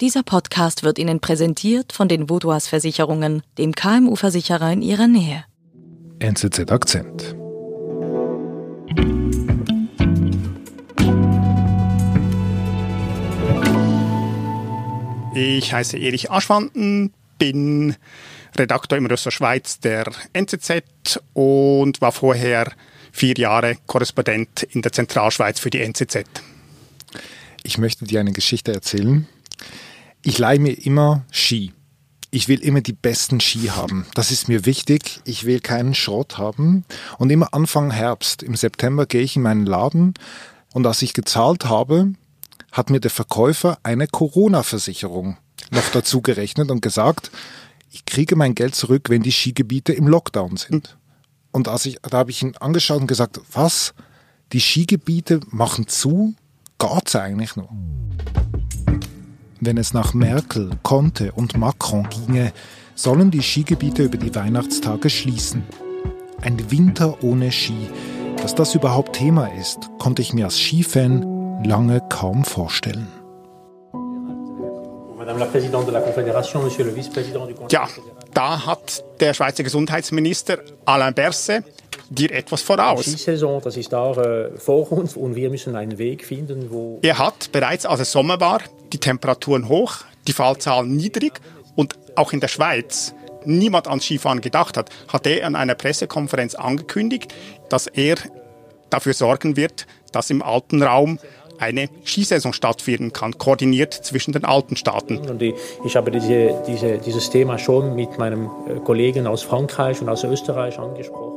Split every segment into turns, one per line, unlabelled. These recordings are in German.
Dieser Podcast wird Ihnen präsentiert von den Vaudois Versicherungen, dem KMU-Versicherer in Ihrer Nähe.
NZZ Akzent.
Ich heiße Erich Aschwanden, bin Redakteur im Ressort Schweiz der NZZ und war vorher vier Jahre Korrespondent in der Zentralschweiz für die NZZ.
Ich möchte dir eine Geschichte erzählen, ich leihe mir immer Ski. Ich will immer die besten Ski haben. Das ist mir wichtig. Ich will keinen Schrott haben. Und immer Anfang Herbst, im September, gehe ich in meinen Laden und als ich gezahlt habe, hat mir der Verkäufer eine Corona-Versicherung noch dazu gerechnet und gesagt, ich kriege mein Geld zurück, wenn die Skigebiete im Lockdown sind. Und als ich, da habe ich ihn angeschaut und gesagt, was? Die Skigebiete machen zu? Geht's eigentlich noch? Wenn es nach Merkel, Conte und Macron ginge, sollen die Skigebiete über die Weihnachtstage schließen. Ein Winter ohne Ski. Dass das überhaupt Thema ist, konnte ich mir als Skifan lange kaum vorstellen.
Ja, da hat der Schweizer Gesundheitsminister Alain Berset dir etwas voraus.
Die Skisaison, das ist da äh, vor uns und wir müssen einen Weg finden, wo...
Er hat bereits, als es Sommer war, die Temperaturen hoch, die Fallzahlen niedrig und auch in der Schweiz niemand ans Skifahren gedacht hat, hat er an einer Pressekonferenz angekündigt, dass er dafür sorgen wird, dass im Alpenraum eine Skisaison stattfinden kann, koordiniert zwischen den alten Staaten.
Und ich, ich habe diese, diese, dieses Thema schon mit meinem äh, Kollegen aus Frankreich und aus Österreich angesprochen.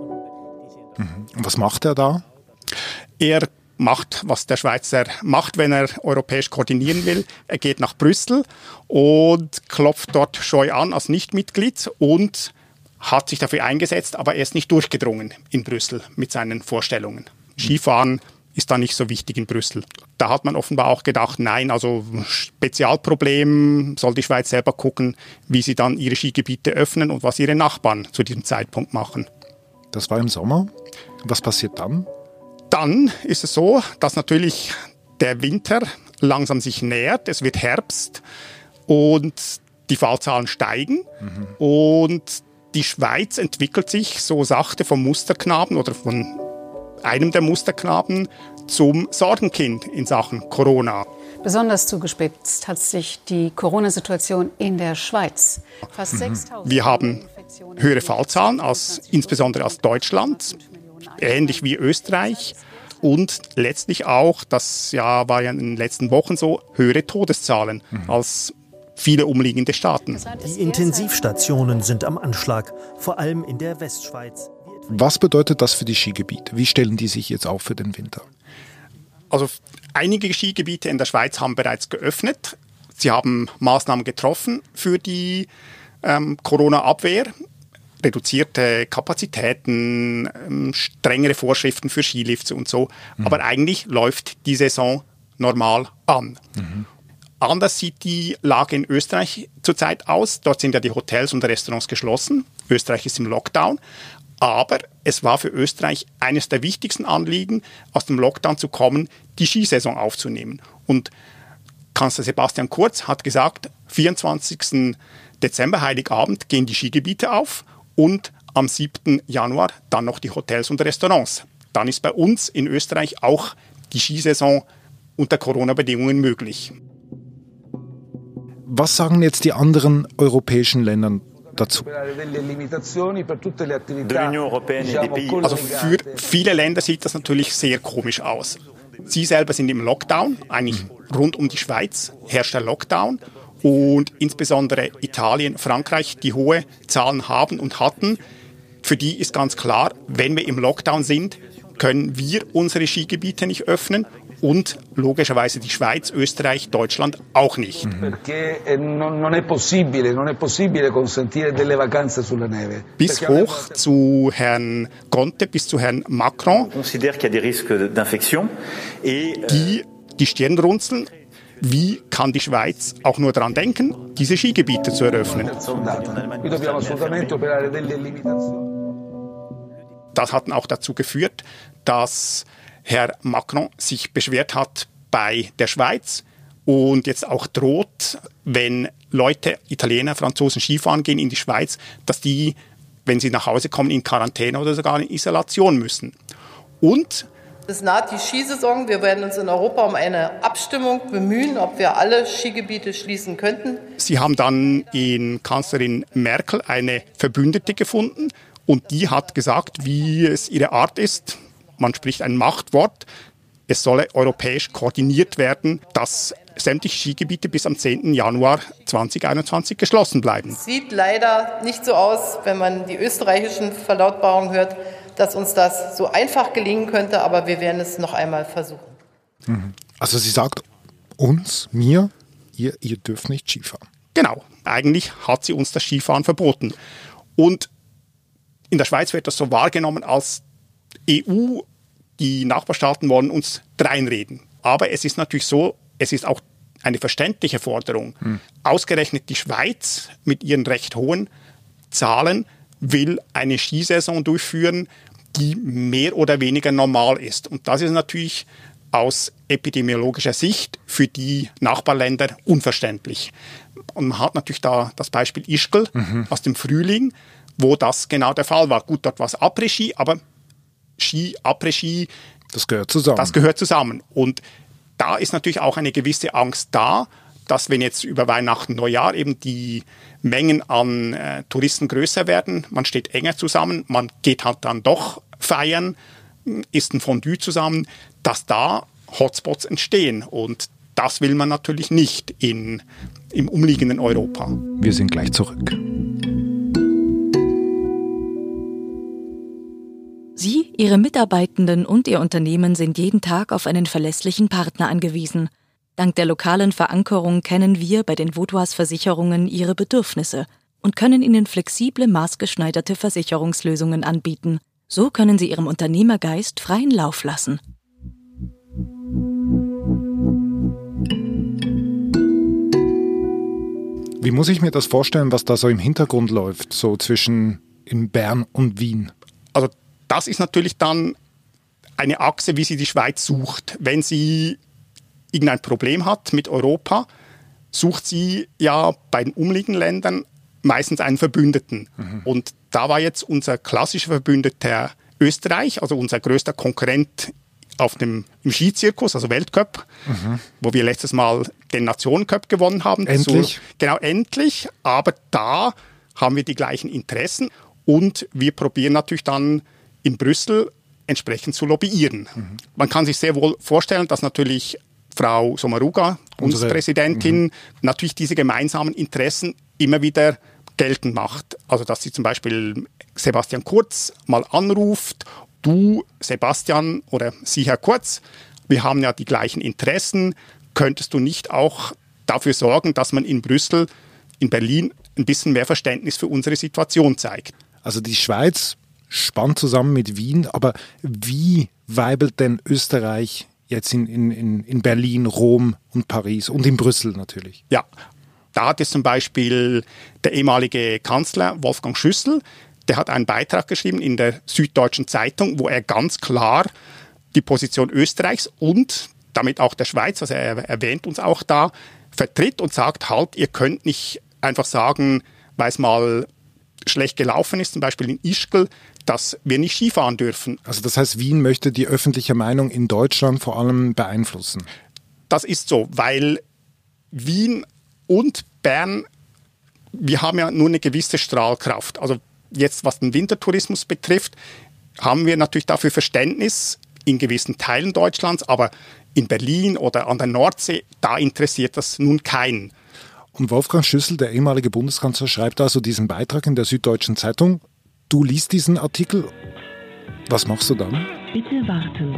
Mhm. Und was macht er da?
Er macht, was der Schweizer macht, wenn er europäisch koordinieren will. Er geht nach Brüssel und klopft dort Scheu an als Nichtmitglied und hat sich dafür eingesetzt, aber er ist nicht durchgedrungen in Brüssel mit seinen Vorstellungen. Skifahren ist da nicht so wichtig in Brüssel. Da hat man offenbar auch gedacht, nein, also Spezialproblem soll die Schweiz selber gucken, wie sie dann ihre Skigebiete öffnen und was ihre Nachbarn zu diesem Zeitpunkt machen.
Das war im Sommer. Was passiert dann?
Dann ist es so, dass natürlich der Winter langsam sich nähert. Es wird Herbst und die Fallzahlen steigen. Mhm. Und die Schweiz entwickelt sich so sachte vom Musterknaben oder von einem der Musterknaben zum Sorgenkind in Sachen Corona.
Besonders zugespitzt hat sich die Corona-Situation in der Schweiz.
Fast mhm. Wir haben höhere Fallzahlen als insbesondere als Deutschland, ähnlich wie Österreich und letztlich auch, das ja, war ja in den letzten Wochen so, höhere Todeszahlen mhm. als viele umliegende Staaten.
Die Intensivstationen sind am Anschlag, vor allem in der Westschweiz.
Was bedeutet das für die Skigebiete? Wie stellen die sich jetzt auf für den Winter?
Also einige Skigebiete in der Schweiz haben bereits geöffnet. Sie haben Maßnahmen getroffen für die ähm, Corona-Abwehr. Reduzierte Kapazitäten, ähm, strengere Vorschriften für Skilifts und so. Mhm. Aber eigentlich läuft die Saison normal an. Mhm. Anders sieht die Lage in Österreich zurzeit aus. Dort sind ja die Hotels und Restaurants geschlossen. Österreich ist im Lockdown. Aber es war für Österreich eines der wichtigsten Anliegen, aus dem Lockdown zu kommen, die Skisaison aufzunehmen. Und Kanzler Sebastian Kurz hat gesagt, 24. Dezember, Heiligabend, gehen die Skigebiete auf und am 7. Januar dann noch die Hotels und Restaurants. Dann ist bei uns in Österreich auch die Skisaison unter Corona-Bedingungen möglich.
Was sagen jetzt die anderen europäischen Länder dazu.
Also für viele Länder sieht das natürlich sehr komisch aus. Sie selber sind im Lockdown, eigentlich rund um die Schweiz herrscht der Lockdown und insbesondere Italien, Frankreich, die hohe Zahlen haben und hatten. Für die ist ganz klar, wenn wir im Lockdown sind, können wir unsere Skigebiete nicht öffnen und logischerweise die Schweiz, Österreich, Deutschland auch nicht. Mhm. Bis hoch zu Herrn Conte, bis zu Herrn Macron, die die Stirn runzeln. Wie kann die Schweiz auch nur daran denken, diese Skigebiete zu eröffnen? Das hat auch dazu geführt, dass Herr Macron sich beschwert hat bei der Schweiz und jetzt auch droht, wenn Leute, Italiener, Franzosen Skifahren gehen in die Schweiz, dass die, wenn sie nach Hause kommen, in Quarantäne oder sogar in Isolation müssen. Und
es naht die Skisaison. Wir werden uns in Europa um eine Abstimmung bemühen, ob wir alle Skigebiete schließen könnten.
Sie haben dann in Kanzlerin Merkel eine Verbündete gefunden und die hat gesagt, wie es ihre Art ist. Man spricht ein Machtwort. Es solle europäisch koordiniert werden, dass sämtliche Skigebiete bis am 10. Januar 2021 geschlossen bleiben.
Sieht leider nicht so aus, wenn man die österreichischen Verlautbarungen hört, dass uns das so einfach gelingen könnte, aber wir werden es noch einmal versuchen.
Mhm. Also sie sagt uns, mir, ihr, ihr dürft nicht Skifahren.
Genau, eigentlich hat sie uns das Skifahren verboten. Und in der Schweiz wird das so wahrgenommen als EU, die Nachbarstaaten wollen uns dreinreden. Aber es ist natürlich so, es ist auch eine verständliche Forderung. Hm. Ausgerechnet die Schweiz mit ihren recht hohen Zahlen will eine Skisaison durchführen, die mehr oder weniger normal ist. Und das ist natürlich aus epidemiologischer Sicht für die Nachbarländer unverständlich. Und man hat natürlich da das Beispiel Ischgl mhm. aus dem Frühling, wo das genau der Fall war. Gut, dort war es Après-Ski, aber Ski, Après-Ski,
das gehört zusammen.
Das gehört zusammen. Und da ist natürlich auch eine gewisse Angst da, dass wenn jetzt über Weihnachten, Neujahr eben die Mengen an äh, Touristen größer werden, man steht enger zusammen, man geht halt dann doch feiern, isst ein Fondue zusammen, dass da Hotspots entstehen. Und das will man natürlich nicht in, im umliegenden Europa.
Wir sind gleich zurück.
Sie, Ihre Mitarbeitenden und Ihr Unternehmen sind jeden Tag auf einen verlässlichen Partner angewiesen – Dank der lokalen Verankerung kennen wir bei den Vaudois Versicherungen ihre Bedürfnisse und können ihnen flexible, maßgeschneiderte Versicherungslösungen anbieten. So können sie ihrem Unternehmergeist freien Lauf lassen.
Wie muss ich mir das vorstellen, was da so im Hintergrund läuft, so zwischen in Bern und Wien?
Also das ist natürlich dann eine Achse, wie sie die Schweiz sucht. Wenn sie irgendein Problem hat mit Europa, sucht sie ja bei den umliegenden Ländern meistens einen Verbündeten. Mhm. Und da war jetzt unser klassischer Verbündeter Österreich, also unser größter Konkurrent auf dem, im Skizirkus, also Weltcup, mhm. wo wir letztes Mal den Nationencup gewonnen haben.
Endlich.
So, genau, endlich. Aber da haben wir die gleichen Interessen und wir probieren natürlich dann in Brüssel entsprechend zu lobbyieren. Mhm. Man kann sich sehr wohl vorstellen, dass natürlich Frau Sommaruga, Bundespräsidentin, mhm. natürlich diese gemeinsamen Interessen immer wieder geltend macht. Also dass sie zum Beispiel Sebastian Kurz mal anruft, du Sebastian oder Sie Herr Kurz, wir haben ja die gleichen Interessen, könntest du nicht auch dafür sorgen, dass man in Brüssel, in Berlin ein bisschen mehr Verständnis für unsere Situation zeigt?
Also die Schweiz spannt zusammen mit Wien, aber wie weibelt denn Österreich jetzt in, in, in Berlin, Rom und Paris und in Brüssel natürlich.
Ja, da hat es zum Beispiel der ehemalige Kanzler Wolfgang Schüssel, der hat einen Beitrag geschrieben in der Süddeutschen Zeitung, wo er ganz klar die Position Österreichs und damit auch der Schweiz, also er erwähnt uns auch da, vertritt und sagt, halt, ihr könnt nicht einfach sagen, weil es mal schlecht gelaufen ist, zum Beispiel in Ischgl, dass wir nicht Skifahren dürfen.
Also das heißt, Wien möchte die öffentliche Meinung in Deutschland vor allem beeinflussen.
Das ist so, weil Wien und Bern, wir haben ja nur eine gewisse Strahlkraft. Also jetzt, was den Wintertourismus betrifft, haben wir natürlich dafür Verständnis in gewissen Teilen Deutschlands, aber in Berlin oder an der Nordsee, da interessiert das nun keinen.
Und Wolfgang Schüssel, der ehemalige Bundeskanzler, schreibt also diesen Beitrag in der Süddeutschen Zeitung. Du liest diesen Artikel. Was machst du dann?
Bitte warten.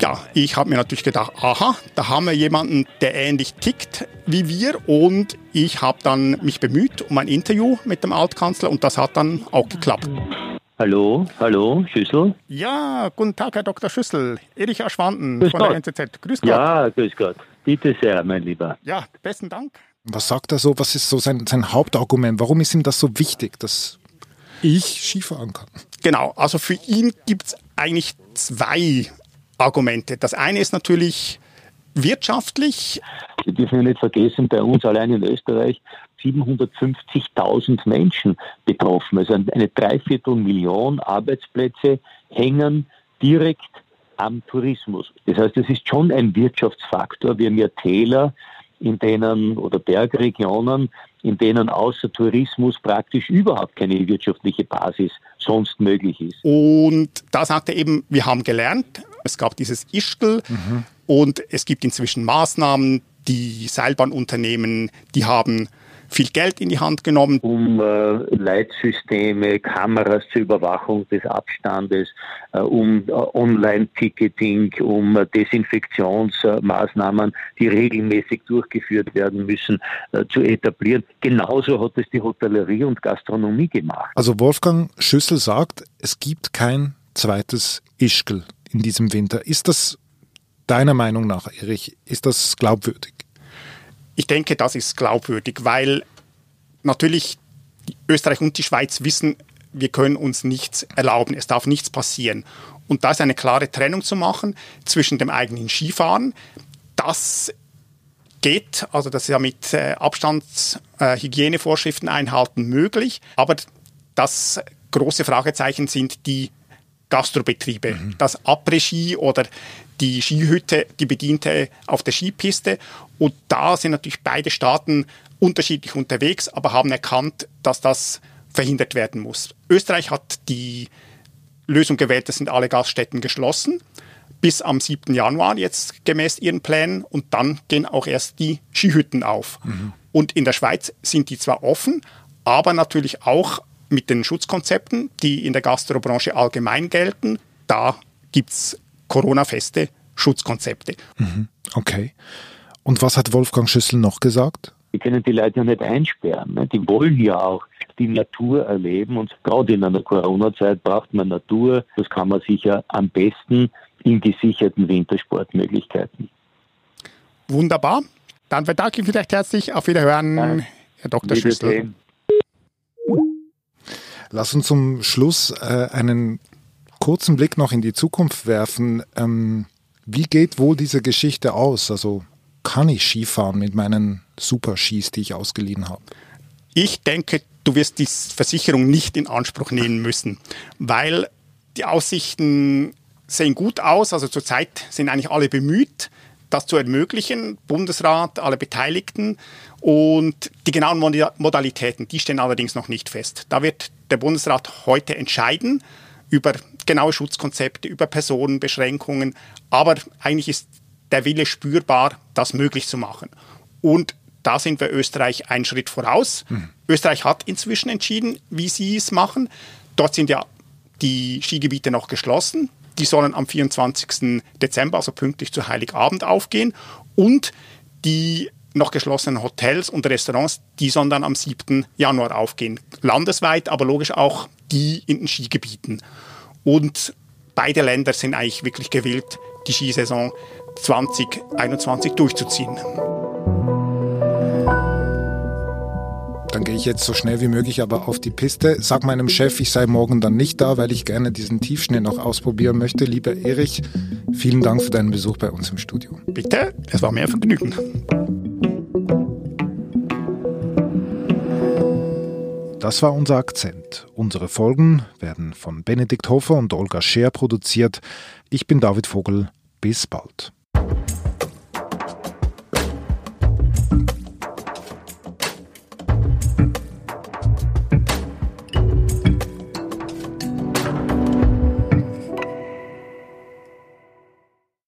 Ja, ich habe mir natürlich gedacht, aha, da haben wir jemanden, der ähnlich tickt wie wir und ich habe dann mich bemüht um ein Interview mit dem Altkanzler und das hat dann auch geklappt.
Hallo, hallo, Schüssel.
Ja, guten Tag, Herr Dr. Schüssel. Erich Aschwanden grüß von Gott. der NZZ.
Grüß Gott. Ja, grüß Gott. Bitte sehr, mein Lieber.
Ja, besten Dank.
Was sagt er so? Was ist so sein, sein Hauptargument? Warum ist ihm das so wichtig, dass ich Skifahren kann?
Genau, also für ihn gibt es eigentlich zwei Argumente. Das eine ist natürlich wirtschaftlich.
Sie dürfen ja nicht vergessen, bei uns allein in Österreich 750.000 Menschen betroffen. Also eine Dreiviertelmillion Arbeitsplätze hängen direkt am Tourismus. Das heißt, es ist schon ein Wirtschaftsfaktor. Wir haben ja Täler, in denen oder Bergregionen, in denen außer Tourismus praktisch überhaupt keine wirtschaftliche Basis sonst möglich ist.
Und da sagt er eben, wir haben gelernt, es gab dieses Ischgl mhm. und es gibt inzwischen Maßnahmen, die Seilbahnunternehmen, die haben viel Geld in die Hand genommen.
Um äh, Leitsysteme, Kameras zur Überwachung des Abstandes, äh, um äh, Online-Ticketing, um äh, Desinfektionsmaßnahmen, die regelmäßig durchgeführt werden müssen, äh, zu etablieren. Genauso hat es die Hotellerie und Gastronomie gemacht.
Also Wolfgang Schüssel sagt, es gibt kein zweites Ischgl in diesem Winter. Ist das deiner Meinung nach, Erich, ist das glaubwürdig?
Ich denke, das ist glaubwürdig, weil natürlich Österreich und die Schweiz wissen, wir können uns nichts erlauben, es darf nichts passieren. Und da ist eine klare Trennung zu machen zwischen dem eigenen Skifahren, das geht, also das ist ja mit äh, Abstandshygienevorschriften äh, einhalten möglich, aber das große Fragezeichen sind die Gastrobetriebe, mhm. das Après-Ski oder die Skihütte, die bediente auf der Skipiste. Und da sind natürlich beide Staaten unterschiedlich unterwegs, aber haben erkannt, dass das verhindert werden muss. Österreich hat die Lösung gewählt, das sind alle Gaststätten geschlossen bis am 7. Januar jetzt gemäß ihren Plänen und dann gehen auch erst die Skihütten auf. Mhm. Und in der Schweiz sind die zwar offen, aber natürlich auch mit den Schutzkonzepten, die in der Gastrobranche allgemein gelten. Da gibt es Corona-feste Schutzkonzepte.
Mhm. Okay. Und was hat Wolfgang Schüssel noch gesagt?
Wir können die Leute ja nicht einsperren. Ne? Die wollen ja auch die Natur erleben und gerade in einer Corona-Zeit braucht man Natur. Das kann man sicher am besten in gesicherten Wintersportmöglichkeiten.
Wunderbar. Dann bedanke ich mich recht herzlich. Auf Wiederhören, ja. Herr Dr. Schüssel.
Lass uns zum Schluss äh, einen kurzen Blick noch in die Zukunft werfen. Ähm, wie geht wohl diese Geschichte aus? Also kann ich Skifahren mit meinen Super-Skis, die ich ausgeliehen habe?
Ich denke, du wirst die Versicherung nicht in Anspruch nehmen müssen, weil die Aussichten sehen gut aus. Also zurzeit sind eigentlich alle bemüht, das zu ermöglichen. Bundesrat, alle Beteiligten. Und die genauen Modalitäten, die stehen allerdings noch nicht fest. Da wird der Bundesrat heute entscheiden über genaue Schutzkonzepte, über Personenbeschränkungen. Aber eigentlich ist der Wille spürbar, das möglich zu machen. Und da sind wir Österreich einen Schritt voraus. Mhm. Österreich hat inzwischen entschieden, wie sie es machen. Dort sind ja die Skigebiete noch geschlossen. Die sollen am 24. Dezember, also pünktlich zu Heiligabend, aufgehen. Und die noch geschlossenen Hotels und Restaurants, die sollen dann am 7. Januar aufgehen. Landesweit, aber logisch auch die in den Skigebieten. Und beide Länder sind eigentlich wirklich gewillt, die Skisaison 2021 durchzuziehen.
Dann gehe ich jetzt so schnell wie möglich aber auf die Piste. Sag meinem Chef, ich sei morgen dann nicht da, weil ich gerne diesen Tiefschnee noch ausprobieren möchte. Lieber Erich, vielen Dank für deinen Besuch bei uns im Studio.
Bitte, es war mir ein Vergnügen.
Das war unser Akzent. Unsere Folgen werden von Benedikt Hofer und Olga Scheer produziert. Ich bin David Vogel. Bis bald.